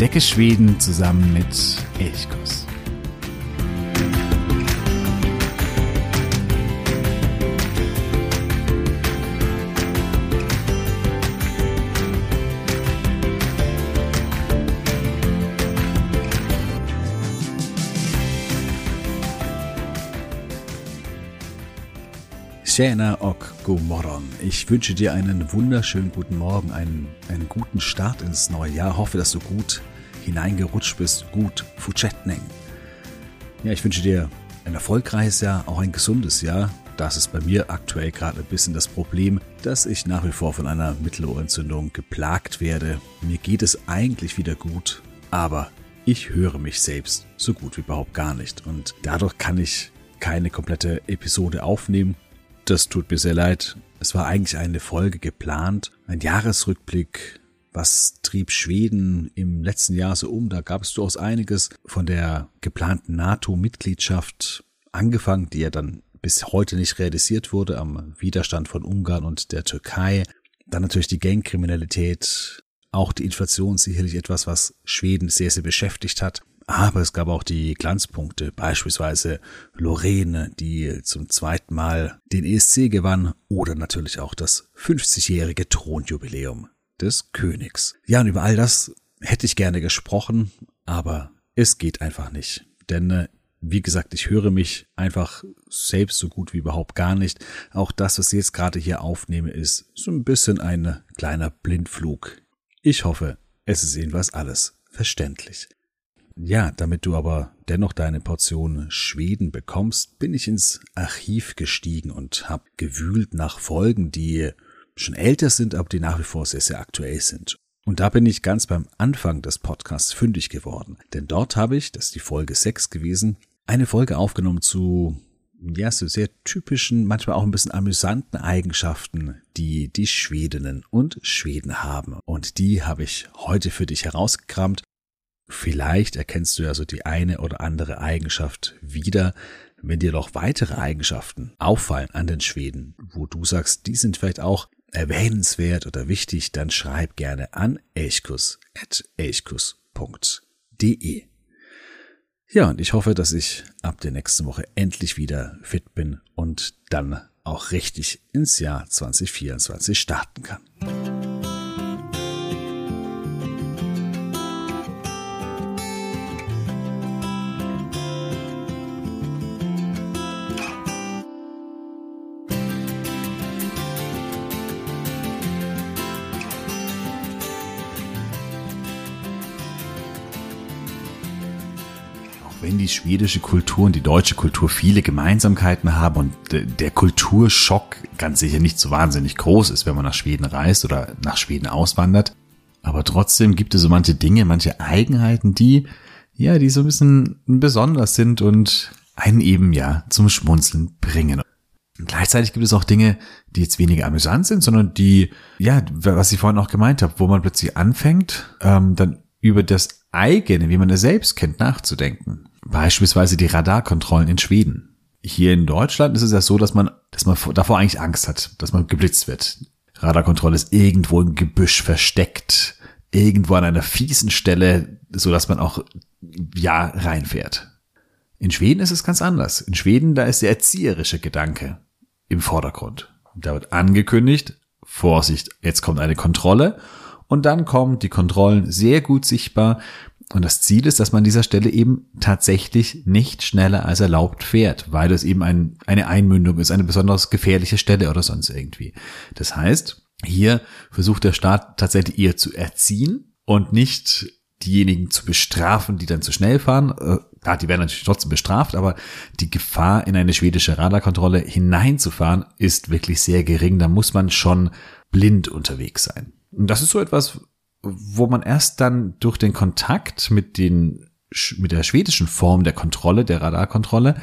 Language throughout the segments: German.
Entdecke Schweden zusammen mit Elchkuss. Tjena morgon. Ich wünsche dir einen wunderschönen guten Morgen, einen, einen guten Start ins neue Jahr. Hoffe, dass du gut hineingerutscht bist, gut Futschetneng. Ja, ich wünsche dir ein erfolgreiches Jahr, auch ein gesundes Jahr. Das ist bei mir aktuell gerade ein bisschen das Problem, dass ich nach wie vor von einer Mittelohrentzündung geplagt werde. Mir geht es eigentlich wieder gut, aber ich höre mich selbst so gut wie überhaupt gar nicht. Und dadurch kann ich keine komplette Episode aufnehmen das tut mir sehr leid. Es war eigentlich eine Folge geplant, ein Jahresrückblick. Was trieb Schweden im letzten Jahr so um? Da gab es durchaus einiges von der geplanten NATO-Mitgliedschaft angefangen, die ja dann bis heute nicht realisiert wurde am Widerstand von Ungarn und der Türkei. Dann natürlich die Gangkriminalität, auch die Inflation sicherlich etwas, was Schweden sehr, sehr beschäftigt hat. Aber es gab auch die Glanzpunkte, beispielsweise Lorene, die zum zweiten Mal den ESC gewann, oder natürlich auch das 50-jährige Thronjubiläum des Königs. Ja, und über all das hätte ich gerne gesprochen, aber es geht einfach nicht. Denn äh, wie gesagt, ich höre mich einfach selbst so gut wie überhaupt gar nicht. Auch das, was ich jetzt gerade hier aufnehme, ist so ein bisschen ein kleiner Blindflug. Ich hoffe, es ist jedenfalls alles verständlich. Ja, damit du aber dennoch deine Portion Schweden bekommst, bin ich ins Archiv gestiegen und habe gewühlt nach Folgen, die schon älter sind, aber die nach wie vor sehr, sehr aktuell sind. Und da bin ich ganz beim Anfang des Podcasts fündig geworden. Denn dort habe ich, das ist die Folge 6 gewesen, eine Folge aufgenommen zu, ja, so sehr typischen, manchmal auch ein bisschen amüsanten Eigenschaften, die die Schwedinnen und Schweden haben. Und die habe ich heute für dich herausgekramt Vielleicht erkennst du ja so die eine oder andere Eigenschaft wieder, wenn dir noch weitere Eigenschaften auffallen an den Schweden, wo du sagst, die sind vielleicht auch erwähnenswert oder wichtig, dann schreib gerne an elchkus.elchkus.de. Ja, und ich hoffe, dass ich ab der nächsten Woche endlich wieder fit bin und dann auch richtig ins Jahr 2024 starten kann. Schwedische Kultur und die deutsche Kultur viele Gemeinsamkeiten haben und der Kulturschock ganz sicher nicht so wahnsinnig groß ist, wenn man nach Schweden reist oder nach Schweden auswandert. Aber trotzdem gibt es so manche Dinge, manche Eigenheiten, die, ja, die so ein bisschen besonders sind und einen eben ja zum Schmunzeln bringen. Und gleichzeitig gibt es auch Dinge, die jetzt weniger amüsant sind, sondern die, ja, was ich vorhin auch gemeint habe, wo man plötzlich anfängt, ähm, dann über das eigene, wie man es selbst kennt, nachzudenken. Beispielsweise die Radarkontrollen in Schweden. Hier in Deutschland ist es ja so, dass man, dass man davor eigentlich Angst hat, dass man geblitzt wird. Radarkontrolle ist irgendwo im Gebüsch versteckt, irgendwo an einer fiesen Stelle, so dass man auch ja reinfährt. In Schweden ist es ganz anders. In Schweden, da ist der erzieherische Gedanke im Vordergrund. Da wird angekündigt, Vorsicht, jetzt kommt eine Kontrolle und dann kommen die Kontrollen sehr gut sichtbar und das Ziel ist, dass man an dieser Stelle eben tatsächlich nicht schneller als erlaubt fährt, weil das eben ein, eine Einmündung ist, eine besonders gefährliche Stelle oder sonst irgendwie. Das heißt, hier versucht der Staat tatsächlich eher zu erziehen und nicht diejenigen zu bestrafen, die dann zu schnell fahren. Äh, ja, die werden natürlich trotzdem bestraft, aber die Gefahr, in eine schwedische Radarkontrolle hineinzufahren, ist wirklich sehr gering. Da muss man schon blind unterwegs sein. Und das ist so etwas, wo man erst dann durch den Kontakt mit den, mit der schwedischen Form der Kontrolle, der Radarkontrolle,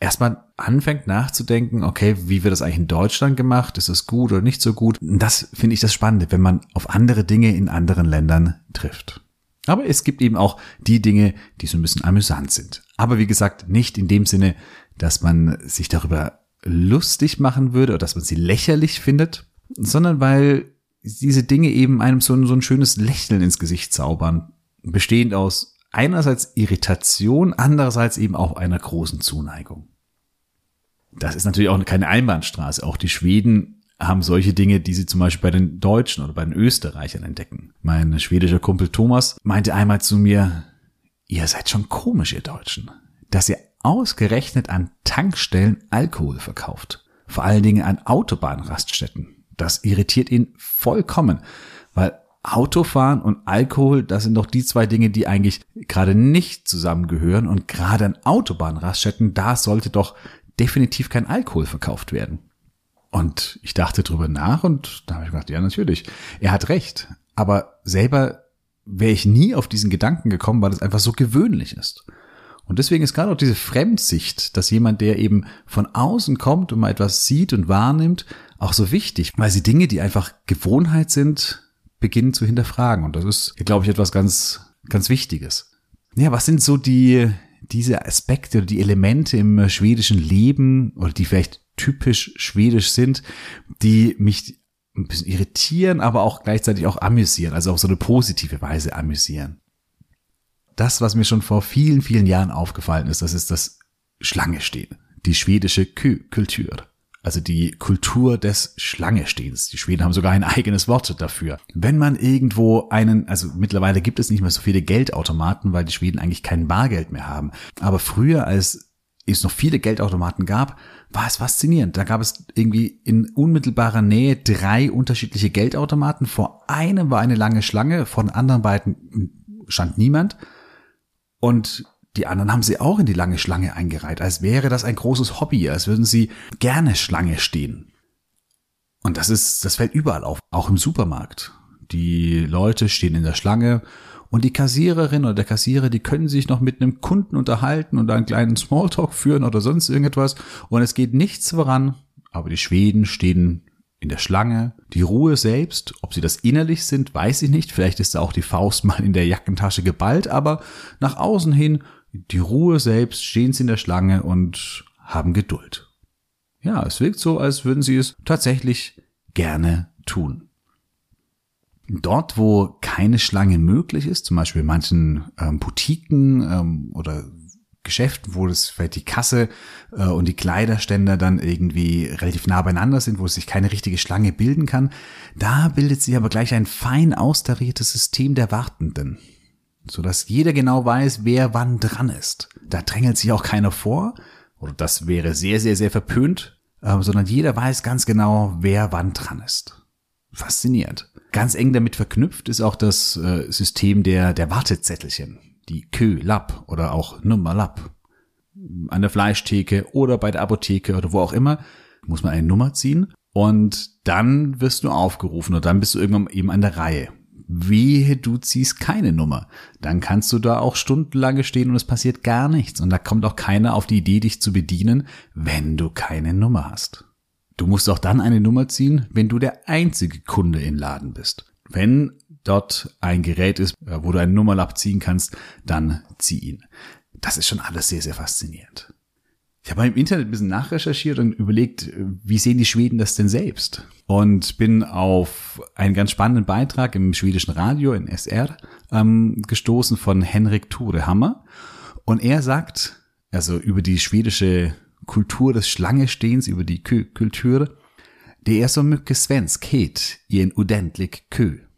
erstmal anfängt nachzudenken, okay, wie wird das eigentlich in Deutschland gemacht? Ist das gut oder nicht so gut? Das finde ich das Spannende, wenn man auf andere Dinge in anderen Ländern trifft. Aber es gibt eben auch die Dinge, die so ein bisschen amüsant sind. Aber wie gesagt, nicht in dem Sinne, dass man sich darüber lustig machen würde oder dass man sie lächerlich findet, sondern weil diese Dinge eben einem so ein, so ein schönes Lächeln ins Gesicht zaubern. bestehend aus einerseits Irritation, andererseits eben auch einer großen Zuneigung. Das ist natürlich auch keine Einbahnstraße. Auch die Schweden haben solche Dinge, die sie zum Beispiel bei den Deutschen oder bei den Österreichern entdecken. Mein schwedischer Kumpel Thomas meinte einmal zu mir, ihr seid schon komisch, ihr Deutschen, dass ihr ausgerechnet an Tankstellen Alkohol verkauft. Vor allen Dingen an Autobahnraststätten. Das irritiert ihn vollkommen, weil Autofahren und Alkohol, das sind doch die zwei Dinge, die eigentlich gerade nicht zusammengehören. Und gerade an Autobahnraststätten, da sollte doch definitiv kein Alkohol verkauft werden. Und ich dachte drüber nach und da habe ich gedacht, ja, natürlich. Er hat recht. Aber selber wäre ich nie auf diesen Gedanken gekommen, weil es einfach so gewöhnlich ist. Und deswegen ist gerade auch diese Fremdsicht, dass jemand, der eben von außen kommt und mal etwas sieht und wahrnimmt, auch so wichtig, weil sie Dinge, die einfach Gewohnheit sind, beginnen zu hinterfragen. Und das ist, glaube ich, etwas ganz, ganz Wichtiges. Ja, was sind so die, diese Aspekte oder die Elemente im schwedischen Leben oder die vielleicht typisch schwedisch sind, die mich ein bisschen irritieren, aber auch gleichzeitig auch amüsieren, also auf so eine positive Weise amüsieren. Das, was mir schon vor vielen, vielen Jahren aufgefallen ist, das ist das Schlange stehen, die schwedische Kultur. Also die Kultur des Schlangestehens. Die Schweden haben sogar ein eigenes Wort dafür. Wenn man irgendwo einen, also mittlerweile gibt es nicht mehr so viele Geldautomaten, weil die Schweden eigentlich kein Bargeld mehr haben. Aber früher, als es noch viele Geldautomaten gab, war es faszinierend. Da gab es irgendwie in unmittelbarer Nähe drei unterschiedliche Geldautomaten. Vor einem war eine lange Schlange, von anderen beiden stand niemand. Und die anderen haben sie auch in die lange Schlange eingereiht, als wäre das ein großes Hobby, als würden sie gerne Schlange stehen. Und das ist, das fällt überall auf, auch im Supermarkt. Die Leute stehen in der Schlange und die Kassiererin oder der Kassierer, die können sich noch mit einem Kunden unterhalten und einen kleinen Smalltalk führen oder sonst irgendetwas und es geht nichts voran, aber die Schweden stehen in der Schlange. Die Ruhe selbst, ob sie das innerlich sind, weiß ich nicht. Vielleicht ist da auch die Faust mal in der Jackentasche geballt, aber nach außen hin die Ruhe selbst, stehen sie in der Schlange und haben Geduld. Ja, es wirkt so, als würden sie es tatsächlich gerne tun. Dort, wo keine Schlange möglich ist, zum Beispiel in manchen ähm, Boutiquen ähm, oder Geschäften, wo das vielleicht die Kasse äh, und die Kleiderständer dann irgendwie relativ nah beieinander sind, wo sich keine richtige Schlange bilden kann, da bildet sich aber gleich ein fein austariertes System der Wartenden so dass jeder genau weiß, wer wann dran ist. Da drängelt sich auch keiner vor, oder das wäre sehr, sehr, sehr verpönt, äh, sondern jeder weiß ganz genau, wer wann dran ist. Faszinierend. Ganz eng damit verknüpft ist auch das äh, System der, der Wartezettelchen, die Kö-Lab oder auch Nummer-Lab. An der Fleischtheke oder bei der Apotheke oder wo auch immer muss man eine Nummer ziehen und dann wirst du aufgerufen und dann bist du irgendwann eben an der Reihe. Wehe, du ziehst keine Nummer. Dann kannst du da auch stundenlange stehen und es passiert gar nichts. Und da kommt auch keiner auf die Idee, dich zu bedienen, wenn du keine Nummer hast. Du musst auch dann eine Nummer ziehen, wenn du der einzige Kunde im Laden bist. Wenn dort ein Gerät ist, äh, wo du einen Nummerlapp ziehen kannst, dann zieh ihn. Das ist schon alles sehr, sehr faszinierend. Ich habe im Internet ein bisschen nachrecherchiert und überlegt, wie sehen die Schweden das denn selbst? Und bin auf einen ganz spannenden Beitrag im schwedischen Radio in SR ähm, gestoßen von Henrik Torehammer. Und er sagt, also über die schwedische Kultur des Schlangestehens, über die Kultur, det är så mycket svenskhet i en ordentlig kö.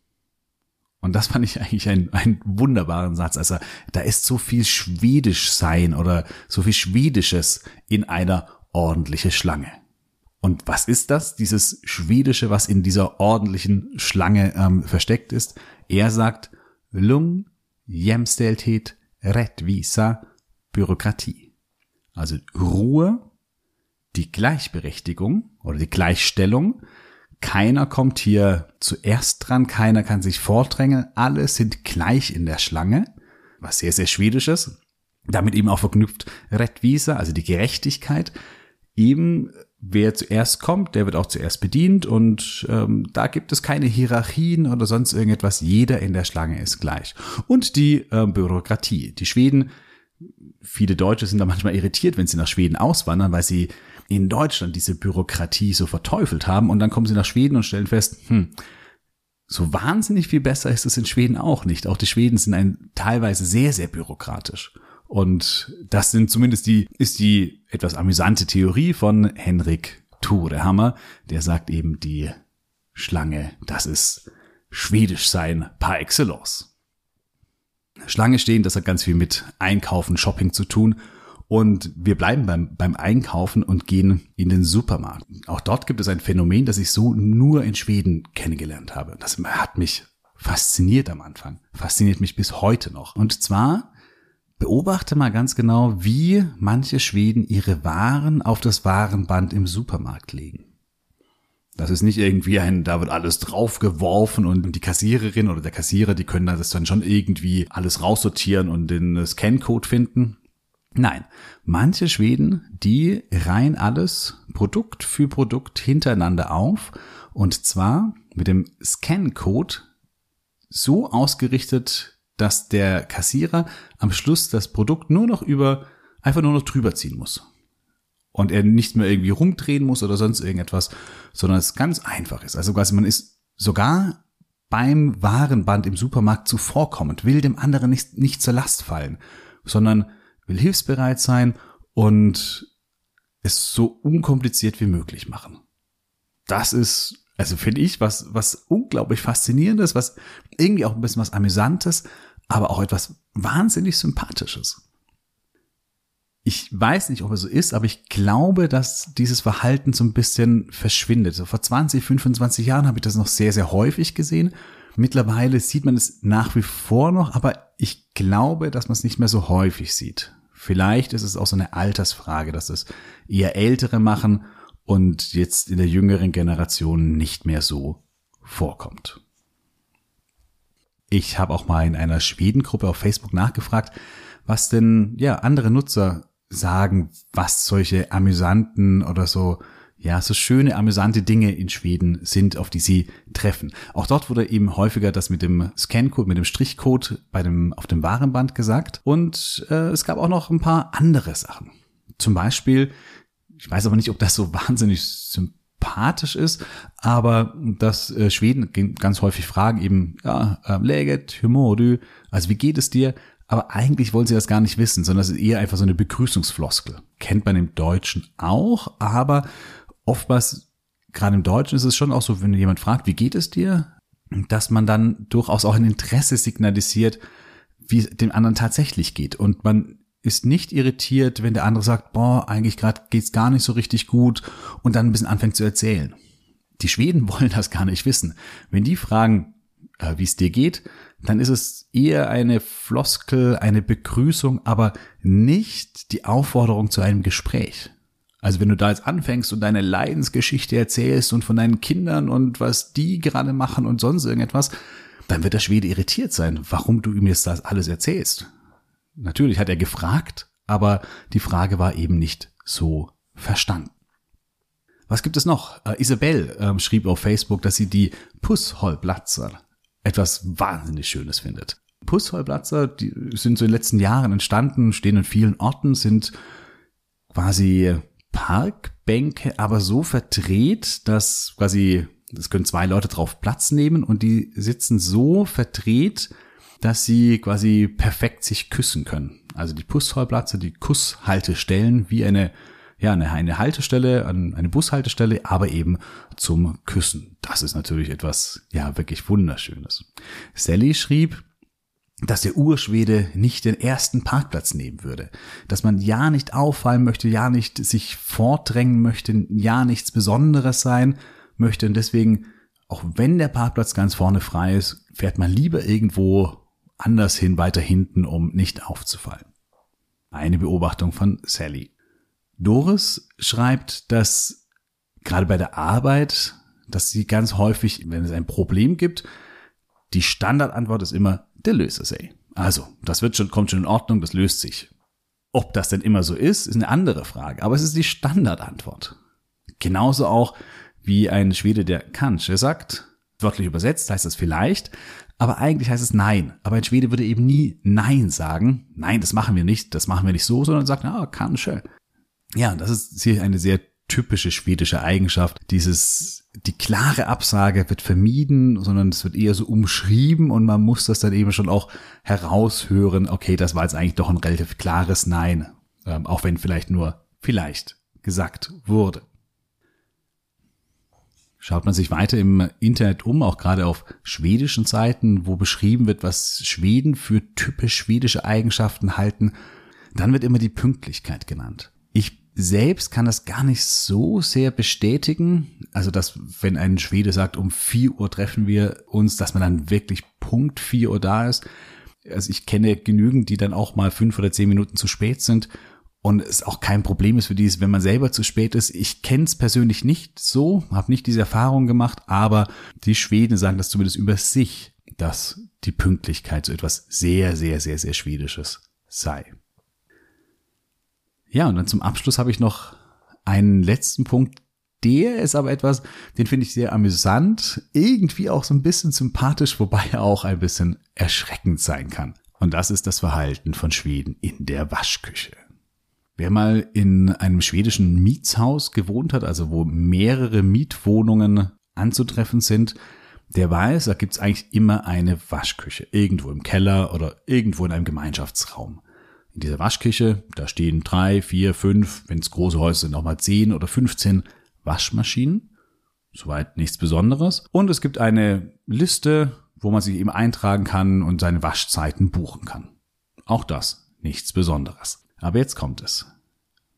Und das fand ich eigentlich einen, einen wunderbaren Satz. Also da ist so viel Schwedisch sein oder so viel Schwedisches in einer ordentliche Schlange. Und was ist das? Dieses Schwedische, was in dieser ordentlichen Schlange ähm, versteckt ist. Er sagt Lung, Jämställdhet, Rättvisa, Bürokratie. Also Ruhe, die Gleichberechtigung oder die Gleichstellung, keiner kommt hier zuerst dran, keiner kann sich vordrängeln, alle sind gleich in der Schlange, was sehr, sehr schwedisch ist. Damit eben auch verknüpft Rättvisa, also die Gerechtigkeit. Eben wer zuerst kommt, der wird auch zuerst bedient und ähm, da gibt es keine Hierarchien oder sonst irgendetwas. Jeder in der Schlange ist gleich. Und die äh, Bürokratie. Die Schweden, viele Deutsche sind da manchmal irritiert, wenn sie nach Schweden auswandern, weil sie in Deutschland diese Bürokratie so verteufelt haben und dann kommen sie nach Schweden und stellen fest, hm, so wahnsinnig viel besser ist es in Schweden auch nicht. Auch die Schweden sind ein, teilweise sehr, sehr bürokratisch. Und das sind zumindest die, ist die etwas amüsante Theorie von Henrik Torehammer. Der sagt eben, die Schlange, das ist Schwedisch sein par excellence. Schlange stehen, das hat ganz viel mit Einkaufen, Shopping zu tun. Und wir bleiben beim, beim Einkaufen und gehen in den Supermarkt. Auch dort gibt es ein Phänomen, das ich so nur in Schweden kennengelernt habe. Das hat mich fasziniert am Anfang, fasziniert mich bis heute noch. Und zwar beobachte mal ganz genau, wie manche Schweden ihre Waren auf das Warenband im Supermarkt legen. Das ist nicht irgendwie ein, da wird alles draufgeworfen und die Kassiererin oder der Kassierer, die können das dann schon irgendwie alles raussortieren und den Scancode finden. Nein, manche Schweden, die reihen alles Produkt für Produkt hintereinander auf und zwar mit dem Scan-Code so ausgerichtet, dass der Kassierer am Schluss das Produkt nur noch über, einfach nur noch drüber ziehen muss. Und er nicht mehr irgendwie rumdrehen muss oder sonst irgendetwas, sondern es ganz einfach ist. Also quasi man ist sogar beim Warenband im Supermarkt zuvorkommend, will dem anderen nicht, nicht zur Last fallen, sondern will hilfsbereit sein und es so unkompliziert wie möglich machen. Das ist, also finde ich, was, was unglaublich faszinierendes, was irgendwie auch ein bisschen was amüsantes, aber auch etwas wahnsinnig sympathisches. Ich weiß nicht, ob es so ist, aber ich glaube, dass dieses Verhalten so ein bisschen verschwindet. So vor 20, 25 Jahren habe ich das noch sehr, sehr häufig gesehen. Mittlerweile sieht man es nach wie vor noch, aber ich glaube, dass man es nicht mehr so häufig sieht. Vielleicht ist es auch so eine Altersfrage, dass es eher Ältere machen und jetzt in der jüngeren Generation nicht mehr so vorkommt. Ich habe auch mal in einer Schwedengruppe auf Facebook nachgefragt, was denn ja andere Nutzer sagen, was solche amüsanten oder so ja, so schöne, amüsante Dinge in Schweden sind, auf die sie treffen. Auch dort wurde eben häufiger das mit dem Scancode, mit dem Strichcode bei dem, auf dem Warenband gesagt. Und äh, es gab auch noch ein paar andere Sachen. Zum Beispiel, ich weiß aber nicht, ob das so wahnsinnig sympathisch ist, aber dass äh, Schweden ganz häufig fragen eben, ja, äh, läget, du? Also wie geht es dir? Aber eigentlich wollen sie das gar nicht wissen, sondern es ist eher einfach so eine Begrüßungsfloskel. Kennt man im Deutschen auch, aber oftmals, gerade im Deutschen ist es schon auch so, wenn jemand fragt, wie geht es dir, dass man dann durchaus auch ein Interesse signalisiert, wie es dem anderen tatsächlich geht. Und man ist nicht irritiert, wenn der andere sagt, boah, eigentlich gerade geht's gar nicht so richtig gut und dann ein bisschen anfängt zu erzählen. Die Schweden wollen das gar nicht wissen. Wenn die fragen, äh, wie es dir geht, dann ist es eher eine Floskel, eine Begrüßung, aber nicht die Aufforderung zu einem Gespräch. Also wenn du da jetzt anfängst und deine Leidensgeschichte erzählst und von deinen Kindern und was die gerade machen und sonst irgendetwas, dann wird der Schwede irritiert sein, warum du ihm jetzt das alles erzählst. Natürlich hat er gefragt, aber die Frage war eben nicht so verstanden. Was gibt es noch? Äh, Isabel äh, schrieb auf Facebook, dass sie die Pussholblatzer etwas wahnsinnig Schönes findet. Pussholblatzer, die sind so in den letzten Jahren entstanden, stehen in vielen Orten, sind quasi Parkbänke aber so verdreht, dass quasi, es können zwei Leute drauf Platz nehmen und die sitzen so verdreht, dass sie quasi perfekt sich küssen können. Also die Pussvollplatze, die Kusshaltestellen wie eine, ja, eine, eine Haltestelle, eine Bushaltestelle, aber eben zum Küssen. Das ist natürlich etwas, ja, wirklich Wunderschönes. Sally schrieb, dass der Urschwede nicht den ersten Parkplatz nehmen würde, dass man ja nicht auffallen möchte, ja nicht sich vordrängen möchte, ja nichts Besonderes sein möchte und deswegen, auch wenn der Parkplatz ganz vorne frei ist, fährt man lieber irgendwo anders hin, weiter hinten, um nicht aufzufallen. Eine Beobachtung von Sally. Doris schreibt, dass gerade bei der Arbeit, dass sie ganz häufig, wenn es ein Problem gibt, die Standardantwort ist immer, der löst es, ey. Also, das wird schon, kommt schon in Ordnung, das löst sich. Ob das denn immer so ist, ist eine andere Frage, aber es ist die Standardantwort. Genauso auch wie ein Schwede, der Kansch. Er sagt, wörtlich übersetzt heißt das vielleicht, aber eigentlich heißt es nein. Aber ein Schwede würde eben nie nein sagen. Nein, das machen wir nicht, das machen wir nicht so, sondern sagt, ah, Kanche. Ja, das ist hier eine sehr typische schwedische Eigenschaft. Dieses, die klare Absage wird vermieden, sondern es wird eher so umschrieben und man muss das dann eben schon auch heraushören. Okay, das war jetzt eigentlich doch ein relativ klares Nein. Ähm, auch wenn vielleicht nur vielleicht gesagt wurde. Schaut man sich weiter im Internet um, auch gerade auf schwedischen Seiten, wo beschrieben wird, was Schweden für typisch schwedische Eigenschaften halten, dann wird immer die Pünktlichkeit genannt. Selbst kann das gar nicht so sehr bestätigen. Also, dass wenn ein Schwede sagt, um vier Uhr treffen wir uns, dass man dann wirklich Punkt vier Uhr da ist. Also ich kenne genügend, die dann auch mal fünf oder zehn Minuten zu spät sind und es auch kein Problem ist für die, wenn man selber zu spät ist. Ich kenne es persönlich nicht so, habe nicht diese Erfahrung gemacht, aber die Schweden sagen das zumindest über sich, dass die Pünktlichkeit so etwas sehr, sehr, sehr, sehr Schwedisches sei. Ja, und dann zum Abschluss habe ich noch einen letzten Punkt. Der ist aber etwas, den finde ich sehr amüsant, irgendwie auch so ein bisschen sympathisch, wobei er auch ein bisschen erschreckend sein kann. Und das ist das Verhalten von Schweden in der Waschküche. Wer mal in einem schwedischen Mietshaus gewohnt hat, also wo mehrere Mietwohnungen anzutreffen sind, der weiß, da gibt's eigentlich immer eine Waschküche. Irgendwo im Keller oder irgendwo in einem Gemeinschaftsraum. In dieser Waschküche, da stehen drei, vier, fünf, wenn es große Häuser sind, auch mal zehn oder 15 Waschmaschinen. Soweit nichts Besonderes. Und es gibt eine Liste, wo man sich eben eintragen kann und seine Waschzeiten buchen kann. Auch das nichts Besonderes. Aber jetzt kommt es.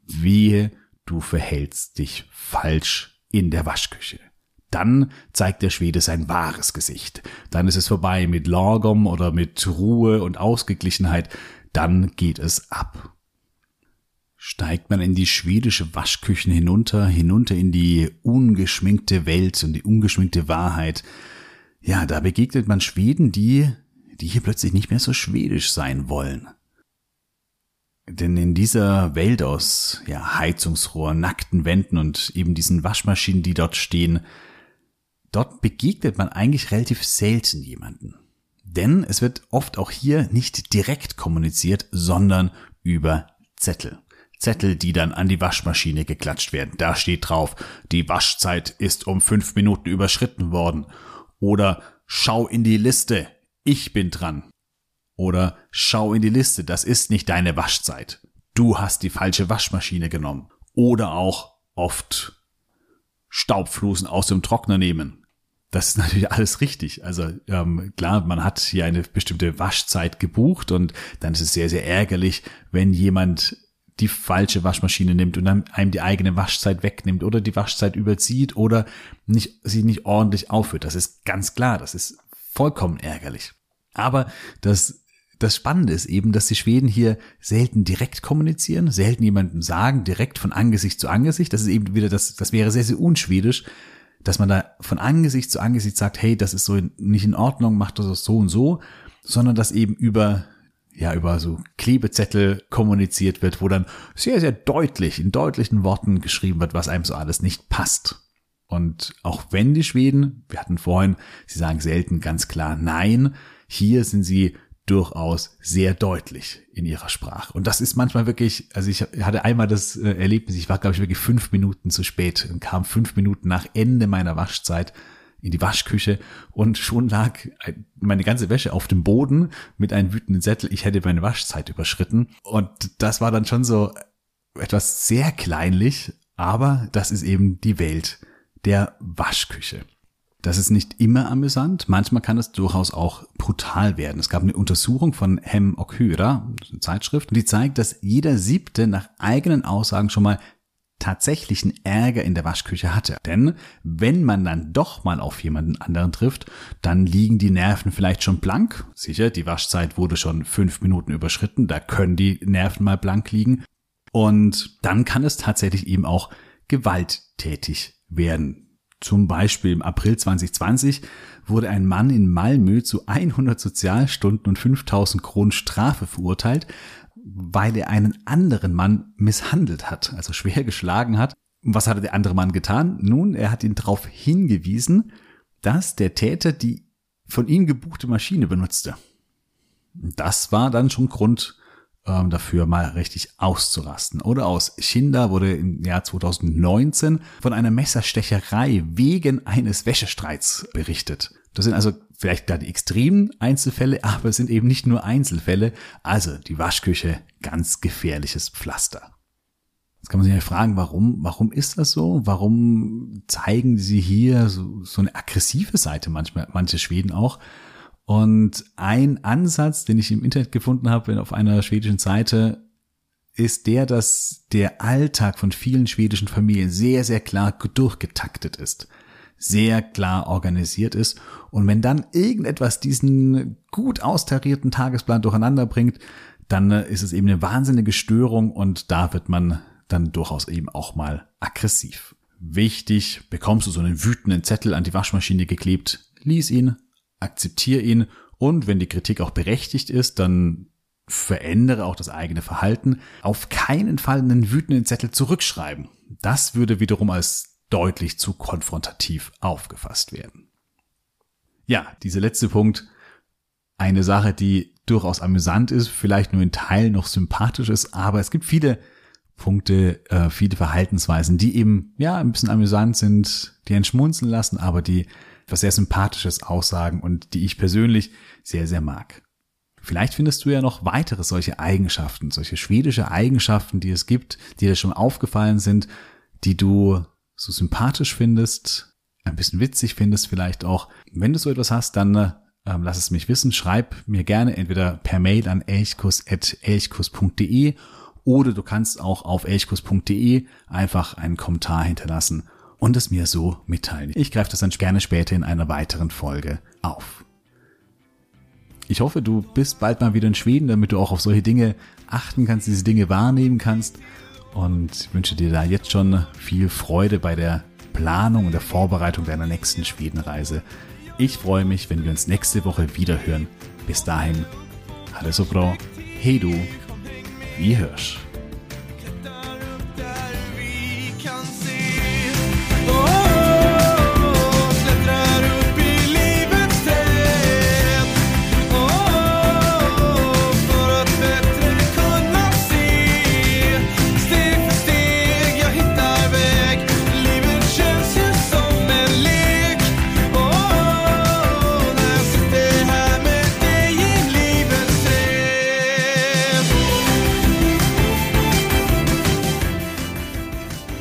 Wehe, du verhältst dich falsch in der Waschküche. Dann zeigt der Schwede sein wahres Gesicht. Dann ist es vorbei mit Lagom oder mit Ruhe und Ausgeglichenheit. Dann geht es ab. Steigt man in die schwedische Waschküchen hinunter, hinunter in die ungeschminkte Welt und die ungeschminkte Wahrheit. Ja, da begegnet man Schweden, die, die hier plötzlich nicht mehr so schwedisch sein wollen. Denn in dieser Welt aus ja, Heizungsrohr, nackten Wänden und eben diesen Waschmaschinen, die dort stehen, dort begegnet man eigentlich relativ selten jemanden. Denn es wird oft auch hier nicht direkt kommuniziert, sondern über Zettel. Zettel, die dann an die Waschmaschine geklatscht werden. Da steht drauf, die Waschzeit ist um fünf Minuten überschritten worden. Oder schau in die Liste, ich bin dran. Oder schau in die Liste, das ist nicht deine Waschzeit. Du hast die falsche Waschmaschine genommen. Oder auch oft Staubflusen aus dem Trockner nehmen. Das ist natürlich alles richtig. Also ähm, klar, man hat hier eine bestimmte Waschzeit gebucht und dann ist es sehr, sehr ärgerlich, wenn jemand die falsche Waschmaschine nimmt und dann einem die eigene Waschzeit wegnimmt oder die Waschzeit überzieht oder nicht, sie nicht ordentlich aufhört. Das ist ganz klar. Das ist vollkommen ärgerlich. Aber das das Spannende ist eben, dass die Schweden hier selten direkt kommunizieren, selten jemandem sagen, direkt von Angesicht zu Angesicht. Das ist eben wieder das, das wäre sehr, sehr unschwedisch, dass man da von Angesicht zu Angesicht sagt, hey, das ist so nicht in Ordnung, macht das so und so, sondern dass eben über ja, über so Klebezettel kommuniziert wird, wo dann sehr, sehr deutlich, in deutlichen Worten geschrieben wird, was einem so alles nicht passt. Und auch wenn die Schweden, wir hatten vorhin, sie sagen selten ganz klar Nein, hier sind sie durchaus sehr deutlich in ihrer Sprache. Und das ist manchmal wirklich, also ich hatte einmal das äh, Erlebnis, ich war, glaube ich, wirklich fünf Minuten zu spät und kam fünf Minuten nach Ende meiner Waschzeit in die Waschküche und schon lag meine ganze Wäsche auf dem Boden mit einem wütenden Sättel, ich hätte meine Waschzeit überschritten. Und das war dann schon so etwas sehr kleinlich, aber das ist eben die Welt der Waschküche. Das ist nicht immer amüsant, manchmal kann es durchaus auch brutal werden. Es gab eine Untersuchung von Hem Okhyra, eine Zeitschrift, die zeigt, dass jeder Siebte nach eigenen Aussagen schon mal tatsächlichen Ärger in der Waschküche hatte. Denn wenn man dann doch mal auf jemanden anderen trifft, dann liegen die Nerven vielleicht schon blank. Sicher, die Waschzeit wurde schon fünf Minuten überschritten, da können die Nerven mal blank liegen. Und dann kann es tatsächlich eben auch gewalttätig werden. Zum Beispiel im April 2020 wurde ein Mann in Malmö zu 100 Sozialstunden und 5000 Kronen Strafe verurteilt, weil er einen anderen Mann misshandelt hat, also schwer geschlagen hat. Was hatte der andere Mann getan? Nun, er hat ihn darauf hingewiesen, dass der Täter die von ihm gebuchte Maschine benutzte. Das war dann schon Grund, ähm, dafür mal richtig auszurasten. Oder aus Chinda wurde im Jahr 2019 von einer Messerstecherei wegen eines Wäschestreits berichtet. Das sind also vielleicht da die extremen Einzelfälle, aber es sind eben nicht nur Einzelfälle. Also die Waschküche, ganz gefährliches Pflaster. Jetzt kann man sich ja fragen, warum, warum ist das so? Warum zeigen sie hier so, so eine aggressive Seite manchmal, manche Schweden auch? Und ein Ansatz, den ich im Internet gefunden habe, auf einer schwedischen Seite, ist der, dass der Alltag von vielen schwedischen Familien sehr, sehr klar durchgetaktet ist, sehr klar organisiert ist. Und wenn dann irgendetwas diesen gut austarierten Tagesplan durcheinander bringt, dann ist es eben eine wahnsinnige Störung und da wird man dann durchaus eben auch mal aggressiv. Wichtig, bekommst du so einen wütenden Zettel an die Waschmaschine geklebt, lies ihn, akzeptiere ihn und wenn die Kritik auch berechtigt ist, dann verändere auch das eigene Verhalten. Auf keinen Fall einen wütenden Zettel zurückschreiben. Das würde wiederum als deutlich zu konfrontativ aufgefasst werden. Ja, dieser letzte Punkt. Eine Sache, die durchaus amüsant ist, vielleicht nur in Teilen noch sympathisch ist, aber es gibt viele Punkte, äh, viele Verhaltensweisen, die eben ja ein bisschen amüsant sind, die einen schmunzeln lassen, aber die was sehr Sympathisches aussagen und die ich persönlich sehr, sehr mag. Vielleicht findest du ja noch weitere solche Eigenschaften, solche schwedische Eigenschaften, die es gibt, die dir schon aufgefallen sind, die du so sympathisch findest, ein bisschen witzig findest vielleicht auch. Wenn du so etwas hast, dann äh, lass es mich wissen. Schreib mir gerne entweder per Mail an elchkus.elchkus.de oder du kannst auch auf elchkus.de einfach einen Kommentar hinterlassen und es mir so mitteilen. Ich greife das dann gerne später in einer weiteren Folge auf. Ich hoffe, du bist bald mal wieder in Schweden, damit du auch auf solche Dinge achten kannst, diese Dinge wahrnehmen kannst. Und ich wünsche dir da jetzt schon viel Freude bei der Planung und der Vorbereitung deiner nächsten Schwedenreise. Ich freue mich, wenn wir uns nächste Woche wieder hören. Bis dahin, alles so bra. Hey du, wie hörst.